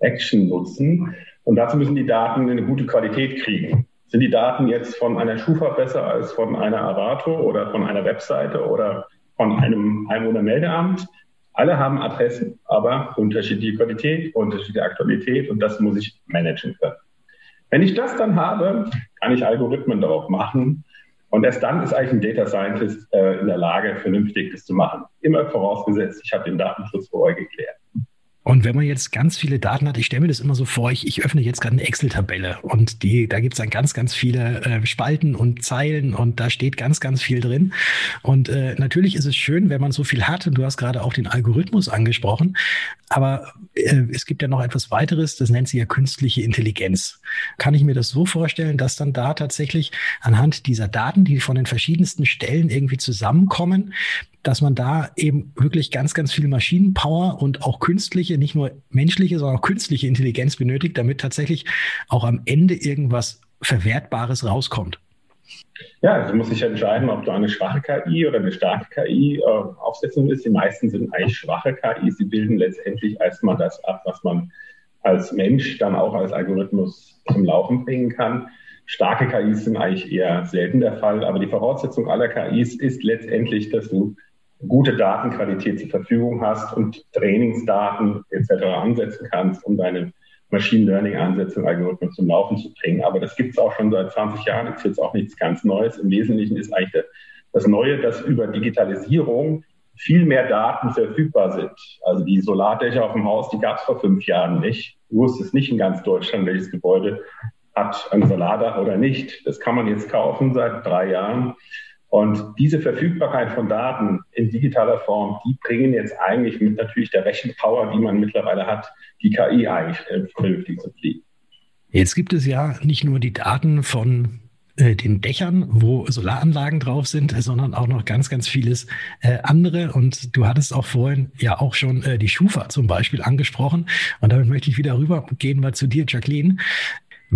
Action nutzen. Und dazu müssen die Daten eine gute Qualität kriegen. Sind die Daten jetzt von einer Schufa besser als von einer Avato oder von einer Webseite oder von einem Einwohnermeldeamt? Alle haben Adressen, aber unterschiedliche Qualität, unterschiedliche Aktualität und das muss ich managen können. Wenn ich das dann habe, kann ich Algorithmen darauf machen und erst dann ist eigentlich ein Data Scientist äh, in der Lage, vernünftig das zu machen. Immer vorausgesetzt, ich habe den Datenschutz vorher geklärt. Und wenn man jetzt ganz viele Daten hat, ich stelle mir das immer so vor, ich, ich öffne jetzt gerade eine Excel-Tabelle und die, da gibt es dann ganz, ganz viele äh, Spalten und Zeilen und da steht ganz, ganz viel drin. Und äh, natürlich ist es schön, wenn man so viel hat und du hast gerade auch den Algorithmus angesprochen, aber äh, es gibt ja noch etwas weiteres, das nennt sich ja künstliche Intelligenz. Kann ich mir das so vorstellen, dass dann da tatsächlich anhand dieser Daten, die von den verschiedensten Stellen irgendwie zusammenkommen, dass man da eben wirklich ganz, ganz viel Maschinenpower und auch künstliche, nicht nur menschliche, sondern auch künstliche Intelligenz benötigt, damit tatsächlich auch am Ende irgendwas Verwertbares rauskommt. Ja, also muss sich entscheiden, ob du eine schwache KI oder eine starke KI äh, aufsetzen willst. Die meisten sind eigentlich schwache KIs. Sie bilden letztendlich erstmal das ab, was man als Mensch dann auch als Algorithmus zum Laufen bringen kann. Starke KIs sind eigentlich eher selten der Fall, aber die Voraussetzung aller KIs ist letztendlich, dass du gute Datenqualität zur Verfügung hast und Trainingsdaten etc. ansetzen kannst, um deine Machine Learning Ansätze und Algorithmen zum Laufen zu bringen. Aber das gibt es auch schon seit 20 Jahren, das ist jetzt auch nichts ganz Neues. Im Wesentlichen ist eigentlich das Neue, dass über Digitalisierung viel mehr Daten verfügbar sind. Also die Solardächer auf dem Haus, die gab es vor fünf Jahren nicht. Du wusstest nicht in ganz Deutschland, welches Gebäude hat ein Solardach oder nicht. Das kann man jetzt kaufen seit drei Jahren. Und diese Verfügbarkeit von Daten in digitaler Form, die bringen jetzt eigentlich mit natürlich der Rechenpower, die man mittlerweile hat, die KI eigentlich vernünftig zu fliegen. Jetzt gibt es ja nicht nur die Daten von äh, den Dächern, wo Solaranlagen drauf sind, sondern auch noch ganz, ganz vieles äh, andere. Und du hattest auch vorhin ja auch schon äh, die Schufa zum Beispiel angesprochen. Und damit möchte ich wieder rübergehen mal zu dir, Jacqueline.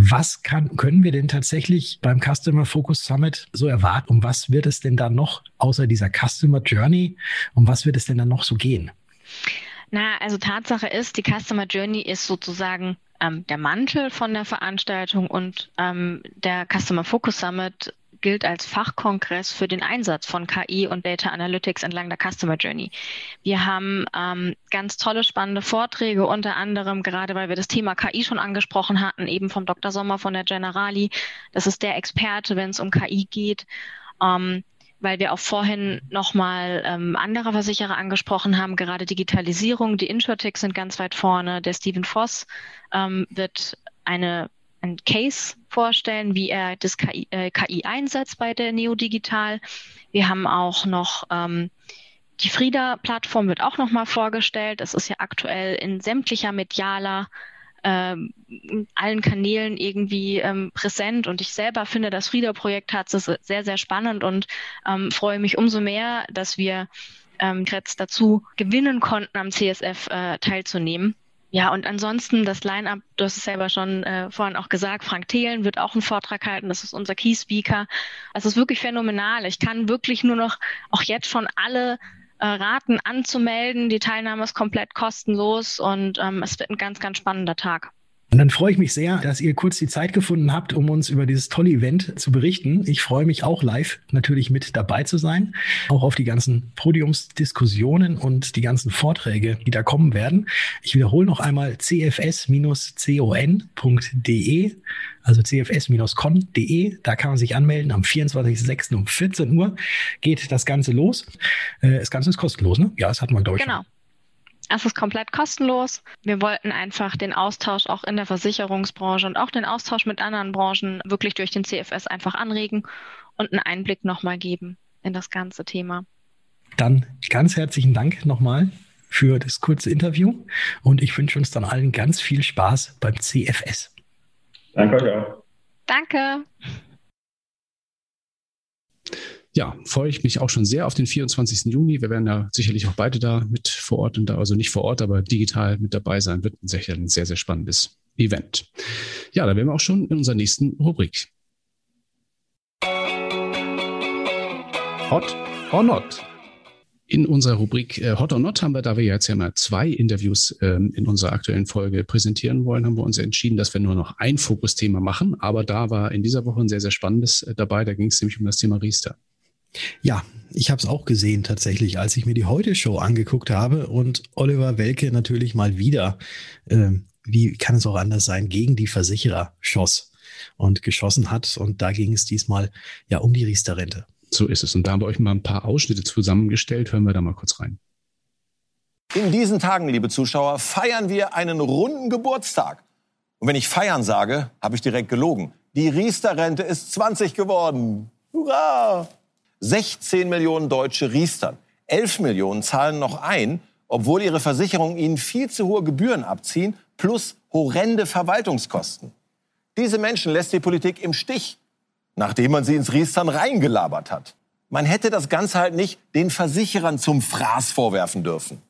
Was kann, können wir denn tatsächlich beim Customer Focus Summit so erwarten? Um was wird es denn da noch, außer dieser Customer Journey, um was wird es denn dann noch so gehen? Na, also Tatsache ist, die Customer Journey ist sozusagen ähm, der Mantel von der Veranstaltung und ähm, der Customer Focus Summit gilt als Fachkongress für den Einsatz von KI und Data Analytics entlang der Customer Journey. Wir haben ähm, ganz tolle, spannende Vorträge, unter anderem, gerade weil wir das Thema KI schon angesprochen hatten, eben vom Dr. Sommer von der Generali. Das ist der Experte, wenn es um KI geht. Ähm, weil wir auch vorhin nochmal ähm, andere Versicherer angesprochen haben, gerade Digitalisierung, die Insurtechs sind ganz weit vorne. Der Stephen Voss ähm, wird eine ein Case vorstellen, wie er das KI, äh, KI einsetzt bei der Neodigital. Wir haben auch noch ähm, die Frieda-Plattform wird auch nochmal vorgestellt. Das ist ja aktuell in sämtlicher medialer ähm, allen Kanälen irgendwie ähm, präsent und ich selber finde das Frieda-Projekt hat es sehr, sehr spannend und ähm, freue mich umso mehr, dass wir ähm, jetzt dazu gewinnen konnten, am CSF äh, teilzunehmen. Ja, und ansonsten das Line-up, du hast es selber schon äh, vorhin auch gesagt, Frank Thelen wird auch einen Vortrag halten, das ist unser Key-Speaker. Es ist wirklich phänomenal. Ich kann wirklich nur noch auch jetzt schon alle äh, raten, anzumelden. Die Teilnahme ist komplett kostenlos und ähm, es wird ein ganz, ganz spannender Tag. Und dann freue ich mich sehr, dass ihr kurz die Zeit gefunden habt, um uns über dieses tolle Event zu berichten. Ich freue mich auch live natürlich mit dabei zu sein, auch auf die ganzen Podiumsdiskussionen und die ganzen Vorträge, die da kommen werden. Ich wiederhole noch einmal cfs-con.de, also cfs-con.de. Da kann man sich anmelden. Am 24.06. um 14 Uhr geht das Ganze los. Äh, das Ganze ist kostenlos, ne? Ja, das hatten wir, glaube ich. Genau. Schon. Es ist komplett kostenlos. Wir wollten einfach den Austausch auch in der Versicherungsbranche und auch den Austausch mit anderen Branchen wirklich durch den CFS einfach anregen und einen Einblick nochmal geben in das ganze Thema. Dann ganz herzlichen Dank nochmal für das kurze Interview und ich wünsche uns dann allen ganz viel Spaß beim CFS. Danke euch auch. Danke ja, freue ich mich auch schon sehr auf den 24. Juni. Wir werden ja sicherlich auch beide da mit vor Ort und da, also nicht vor Ort, aber digital mit dabei sein. Wird sicher ein sehr, sehr spannendes Event. Ja, da wären wir auch schon in unserer nächsten Rubrik. Hot or not? In unserer Rubrik äh, Hot or Not haben wir, da wir jetzt ja mal zwei Interviews ähm, in unserer aktuellen Folge präsentieren wollen, haben wir uns entschieden, dass wir nur noch ein Fokusthema machen. Aber da war in dieser Woche ein sehr, sehr spannendes äh, dabei. Da ging es nämlich um das Thema Riester. Ja, ich habe es auch gesehen tatsächlich, als ich mir die Heute-Show angeguckt habe und Oliver Welke natürlich mal wieder, äh, wie kann es auch anders sein, gegen die Versicherer schoss und geschossen hat. Und da ging es diesmal ja um die Riester-Rente. So ist es. Und da haben wir euch mal ein paar Ausschnitte zusammengestellt. Hören wir da mal kurz rein. In diesen Tagen, liebe Zuschauer, feiern wir einen runden Geburtstag. Und wenn ich feiern sage, habe ich direkt gelogen. Die Riester-Rente ist 20 geworden. Hurra! 16 Millionen Deutsche riestern. 11 Millionen zahlen noch ein, obwohl ihre Versicherungen ihnen viel zu hohe Gebühren abziehen, plus horrende Verwaltungskosten. Diese Menschen lässt die Politik im Stich nachdem man sie ins Riestern reingelabert hat. Man hätte das Ganze halt nicht den Versicherern zum Fraß vorwerfen dürfen.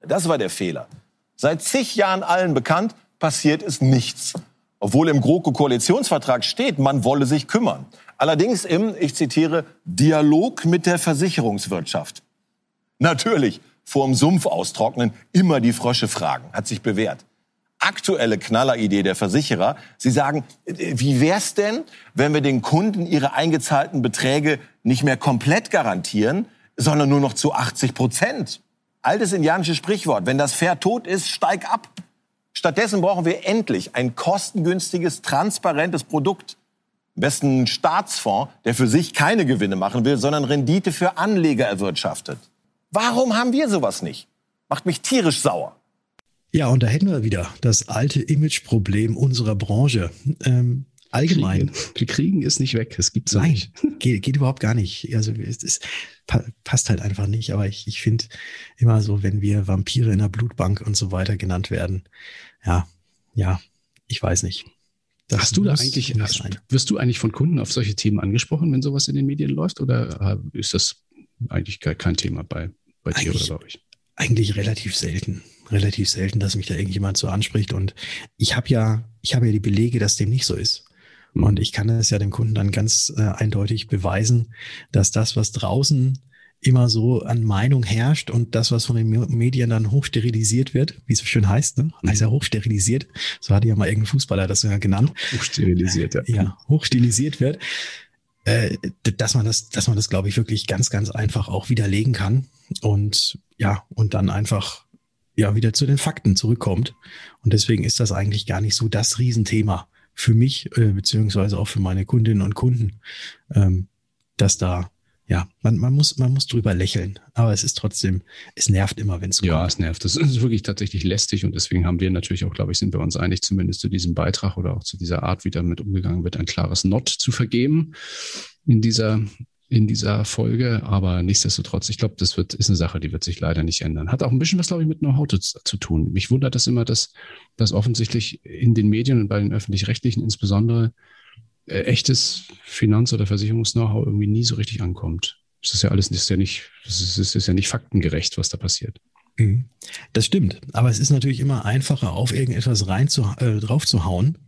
Das war der Fehler. Seit zig Jahren allen bekannt, passiert ist nichts. Obwohl im GroKo-Koalitionsvertrag steht, man wolle sich kümmern. Allerdings im, ich zitiere, Dialog mit der Versicherungswirtschaft. Natürlich, vorm Sumpf austrocknen, immer die Frösche fragen, hat sich bewährt aktuelle Knalleridee der Versicherer. Sie sagen, wie wär's denn, wenn wir den Kunden ihre eingezahlten Beträge nicht mehr komplett garantieren, sondern nur noch zu 80 Prozent? Altes indianisches Sprichwort. Wenn das Pferd tot ist, steig ab. Stattdessen brauchen wir endlich ein kostengünstiges, transparentes Produkt. Besten Staatsfonds, der für sich keine Gewinne machen will, sondern Rendite für Anleger erwirtschaftet. Warum haben wir sowas nicht? Macht mich tierisch sauer. Ja, und da hätten wir wieder das alte Imageproblem unserer Branche. Ähm, allgemein. Kriegen. Wir kriegen es nicht weg. Es gibt's Nein, nicht. Geht, geht überhaupt gar nicht. Also es, es passt halt einfach nicht. Aber ich, ich finde immer so, wenn wir Vampire in der Blutbank und so weiter genannt werden, ja, ja, ich weiß nicht. Das hast du da eigentlich, wirst du eigentlich von Kunden auf solche Themen angesprochen, wenn sowas in den Medien läuft? Oder äh, ist das eigentlich gar kein Thema bei, bei dir oder bei euch? Eigentlich relativ selten relativ selten, dass mich da irgendjemand so anspricht. Und ich habe ja, ich habe ja die Belege, dass dem nicht so ist. Mhm. Und ich kann das ja dem Kunden dann ganz äh, eindeutig beweisen, dass das, was draußen immer so an Meinung herrscht und das, was von den Medien dann hochsterilisiert wird, wie es so schön heißt, ne? ja hochsterilisiert, so hatte ja mal irgendein Fußballer das ja genannt. Hochsterilisiert, ja. Ja, hochstilisiert wird, äh, dass man das, dass man das, glaube ich, wirklich ganz, ganz einfach auch widerlegen kann und ja, und dann einfach ja wieder zu den Fakten zurückkommt. Und deswegen ist das eigentlich gar nicht so das Riesenthema für mich, äh, beziehungsweise auch für meine Kundinnen und Kunden, ähm, dass da ja, man, man, muss, man muss drüber lächeln, aber es ist trotzdem, es nervt immer, wenn es kommt. Ja, es nervt. Das ist wirklich tatsächlich lästig und deswegen haben wir natürlich auch, glaube ich, sind wir uns einig, zumindest zu diesem Beitrag oder auch zu dieser Art, wie damit umgegangen wird, ein klares Not zu vergeben in dieser in dieser Folge, aber nichtsdestotrotz, ich glaube, das wird, ist eine Sache, die wird sich leider nicht ändern. Hat auch ein bisschen was, glaube ich, mit Know-how zu, zu, tun. Mich wundert das immer, dass, dass offensichtlich in den Medien und bei den öffentlich-rechtlichen insbesondere echtes Finanz- oder Versicherungs-Know-how irgendwie nie so richtig ankommt. Das ist ja alles, das ist ja nicht, das ist, das ist ja nicht faktengerecht, was da passiert. Mhm. Das stimmt. Aber es ist natürlich immer einfacher, auf irgendetwas rein zu, äh, drauf zu hauen,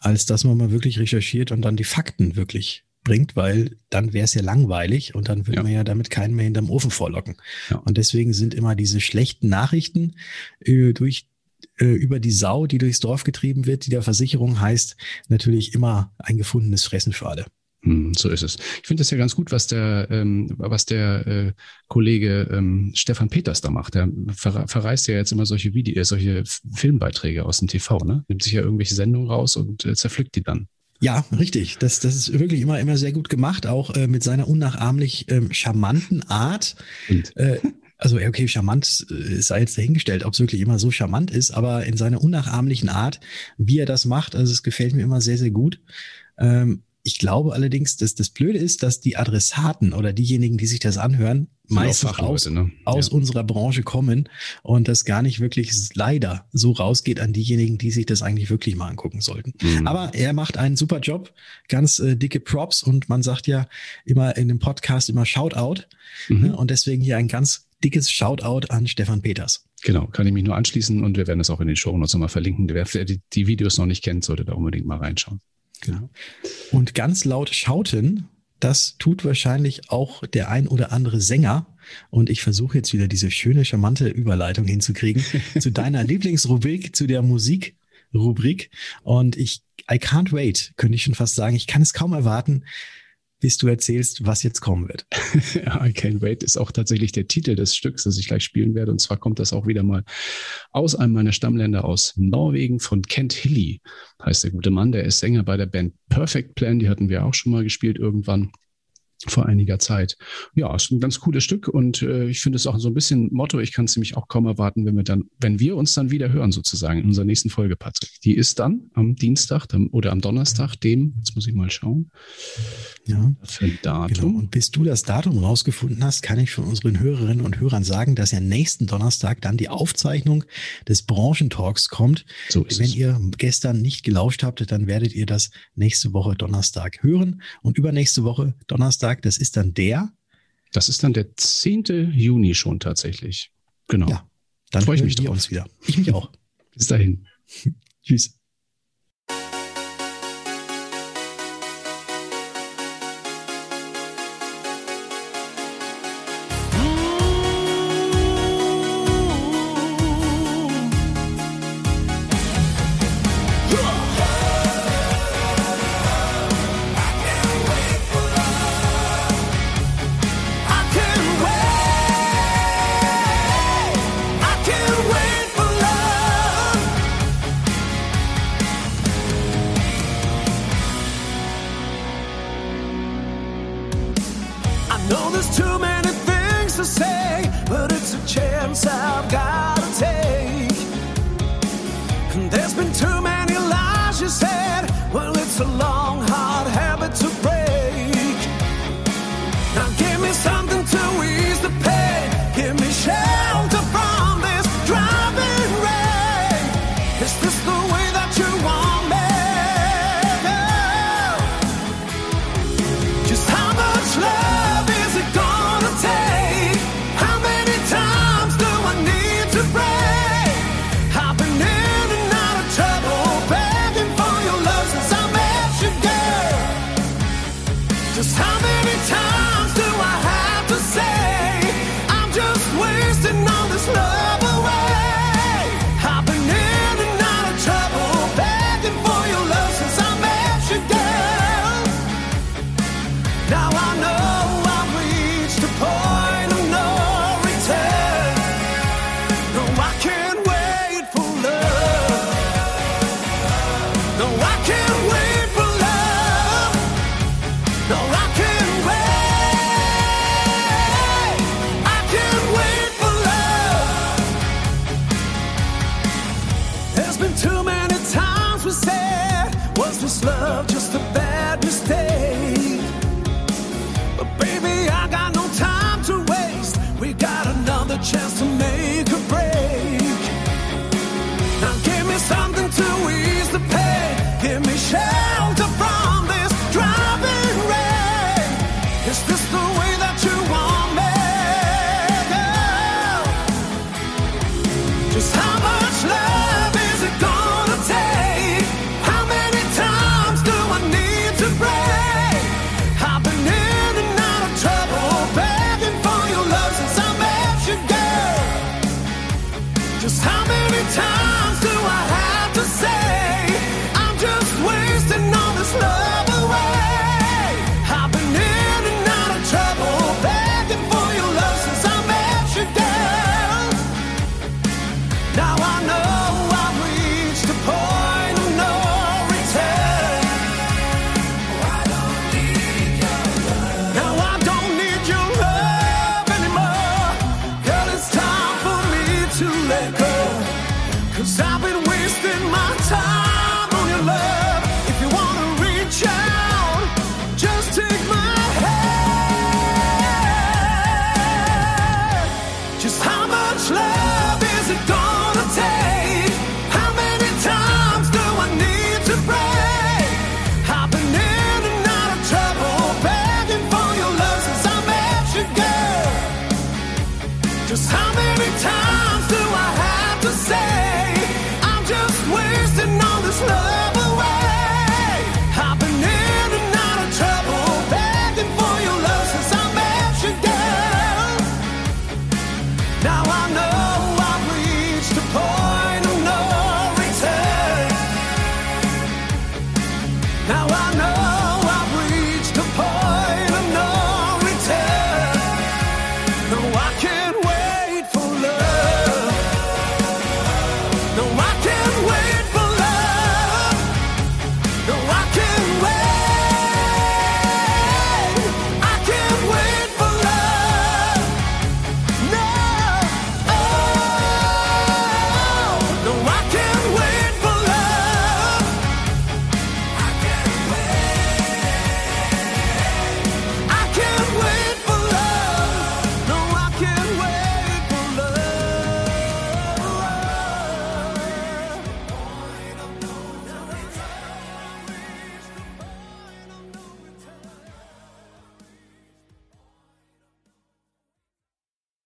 als dass man mal wirklich recherchiert und dann die Fakten wirklich bringt, weil dann wäre es ja langweilig und dann würde ja. man ja damit keinen mehr hinterm Ofen vorlocken. Ja. Und deswegen sind immer diese schlechten Nachrichten äh, durch äh, über die Sau, die durchs Dorf getrieben wird, die der Versicherung heißt, natürlich immer ein gefundenes Fressen für alle. Hm, so ist es. Ich finde das ja ganz gut, was der, ähm, was der äh, Kollege ähm, Stefan Peters da macht. Der ver verreist ja jetzt immer solche Videos, solche Filmbeiträge aus dem TV, ne? Nimmt sich ja irgendwelche Sendungen raus und äh, zerpflückt die dann. Ja, richtig. Das, das ist wirklich immer, immer sehr gut gemacht, auch äh, mit seiner unnachahmlich ähm, charmanten Art. Äh, also, okay, charmant äh, sei jetzt dahingestellt, ob es wirklich immer so charmant ist, aber in seiner unnachahmlichen Art, wie er das macht, also es gefällt mir immer sehr, sehr gut. Ähm, ich glaube allerdings, dass das Blöde ist, dass die Adressaten oder diejenigen, die sich das anhören, meistens aus, ne? aus ja. unserer Branche kommen und das gar nicht wirklich leider so rausgeht an diejenigen, die sich das eigentlich wirklich mal angucken sollten. Mhm. Aber er macht einen super Job, ganz äh, dicke Props und man sagt ja immer in dem Podcast immer Shoutout mhm. ne? und deswegen hier ein ganz dickes Shoutout an Stefan Peters. Genau, kann ich mich nur anschließen und wir werden das auch in den Show Notes nochmal verlinken. Wer die, die Videos noch nicht kennt, sollte da unbedingt mal reinschauen. Genau. Und ganz laut schauten, das tut wahrscheinlich auch der ein oder andere Sänger. Und ich versuche jetzt wieder diese schöne, charmante Überleitung hinzukriegen zu deiner Lieblingsrubrik, zu der Musikrubrik. Und ich, I can't wait, könnte ich schon fast sagen. Ich kann es kaum erwarten, bis du erzählst, was jetzt kommen wird. I Can't Wait ist auch tatsächlich der Titel des Stücks, das ich gleich spielen werde. Und zwar kommt das auch wieder mal aus einem meiner Stammländer aus Norwegen von Kent Hilly, heißt der gute Mann. Der ist Sänger bei der Band Perfect Plan. Die hatten wir auch schon mal gespielt irgendwann vor einiger Zeit. Ja, ist ein ganz cooles Stück und äh, ich finde es auch so ein bisschen Motto. Ich kann es nämlich auch kaum erwarten, wenn wir dann, wenn wir uns dann wieder hören, sozusagen in unserer nächsten Folge, Patrick. Die ist dann am Dienstag oder am Donnerstag, dem, jetzt muss ich mal schauen. Ja. Für ein Datum. Genau. Und bis du das Datum rausgefunden hast, kann ich von unseren Hörerinnen und Hörern sagen, dass ja nächsten Donnerstag dann die Aufzeichnung des Branchentalks kommt. So ist Wenn es. ihr gestern nicht gelauscht habt, dann werdet ihr das nächste Woche Donnerstag hören und übernächste Woche Donnerstag, das ist dann der. Das ist dann der 10. Juni schon tatsächlich. Genau. Ja, dann freue ich mich drauf. uns wieder. Ich mich auch. Bis dahin. Tschüss. know there's too many things to say, but it's a chance I've got. just a bad mistake. But baby, I got no time to waste. We got another chance to make a break.